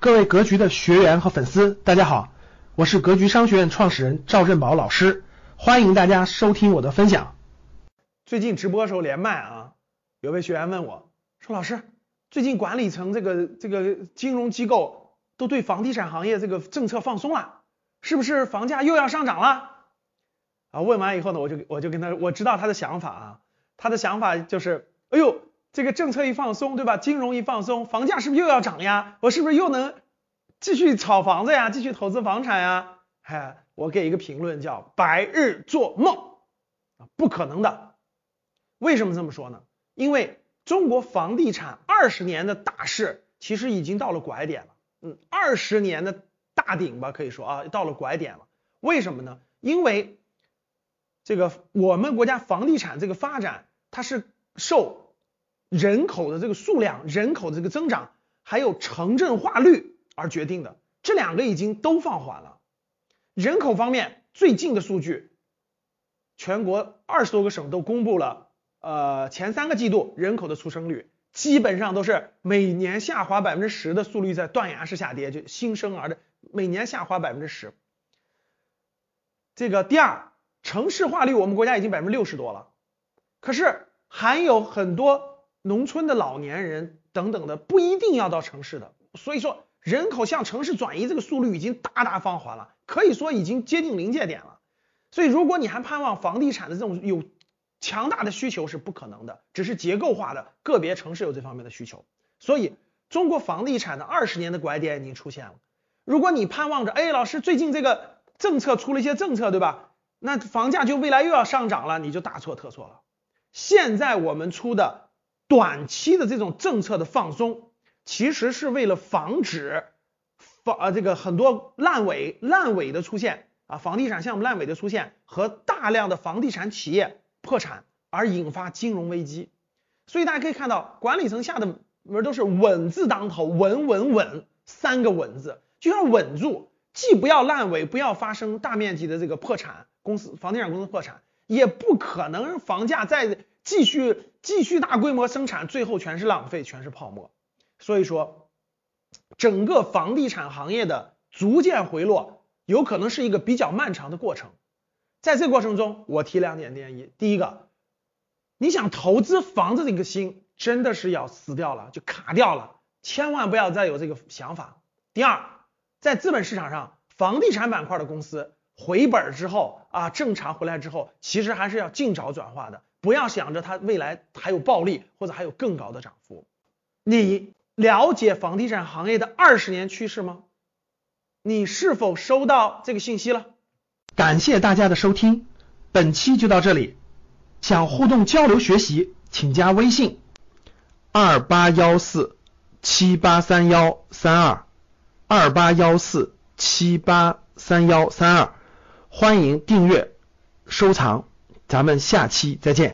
各位格局的学员和粉丝，大家好，我是格局商学院创始人赵振宝老师，欢迎大家收听我的分享。最近直播时候连麦啊，有位学员问我说：“老师，最近管理层这个这个金融机构都对房地产行业这个政策放松了，是不是房价又要上涨了？”啊，问完以后呢，我就我就跟他我知道他的想法啊，他的想法就是，哎呦。这个政策一放松，对吧？金融一放松，房价是不是又要涨呀？我是不是又能继续炒房子呀？继续投资房产呀？哎，我给一个评论叫白日做梦啊，不可能的。为什么这么说呢？因为中国房地产二十年的大势其实已经到了拐点了，嗯，二十年的大顶吧，可以说啊，到了拐点了。为什么呢？因为这个我们国家房地产这个发展，它是受人口的这个数量、人口的这个增长，还有城镇化率而决定的，这两个已经都放缓了。人口方面，最近的数据，全国二十多个省都公布了，呃，前三个季度人口的出生率基本上都是每年下滑百分之十的速率在断崖式下跌，就新生儿的每年下滑百分之十。这个第二，城市化率我们国家已经百分之六十多了，可是还有很多。农村的老年人等等的不一定要到城市的，所以说人口向城市转移这个速率已经大大放缓了，可以说已经接近临界点了。所以如果你还盼望房地产的这种有强大的需求是不可能的，只是结构化的个别城市有这方面的需求。所以中国房地产的二十年的拐点已经出现了。如果你盼望着，哎，老师最近这个政策出了一些政策，对吧？那房价就未来又要上涨了，你就大错特错了。现在我们出的。短期的这种政策的放松，其实是为了防止房呃这个很多烂尾烂尾的出现啊，房地产项目烂尾的出现和大量的房地产企业破产而引发金融危机。所以大家可以看到，管理层下的门都是稳字当头，稳稳稳三个稳字，就要稳住，既不要烂尾，不要发生大面积的这个破产，公司房地产公司破产，也不可能房价再。继续继续大规模生产，最后全是浪费，全是泡沫。所以说，整个房地产行业的逐渐回落，有可能是一个比较漫长的过程。在这过程中，我提两点建议：第一个，你想投资房子这个心真的是要死掉了，就卡掉了，千万不要再有这个想法。第二，在资本市场上，房地产板块的公司回本之后啊，正常回来之后，其实还是要尽早转化的。不要想着它未来还有暴利或者还有更高的涨幅。你了解房地产行业的二十年趋势吗？你是否收到这个信息了？感谢大家的收听，本期就到这里。想互动交流学习，请加微信二八幺四七八三幺三二二八幺四七八三幺三二，欢迎订阅收藏。咱们下期再见。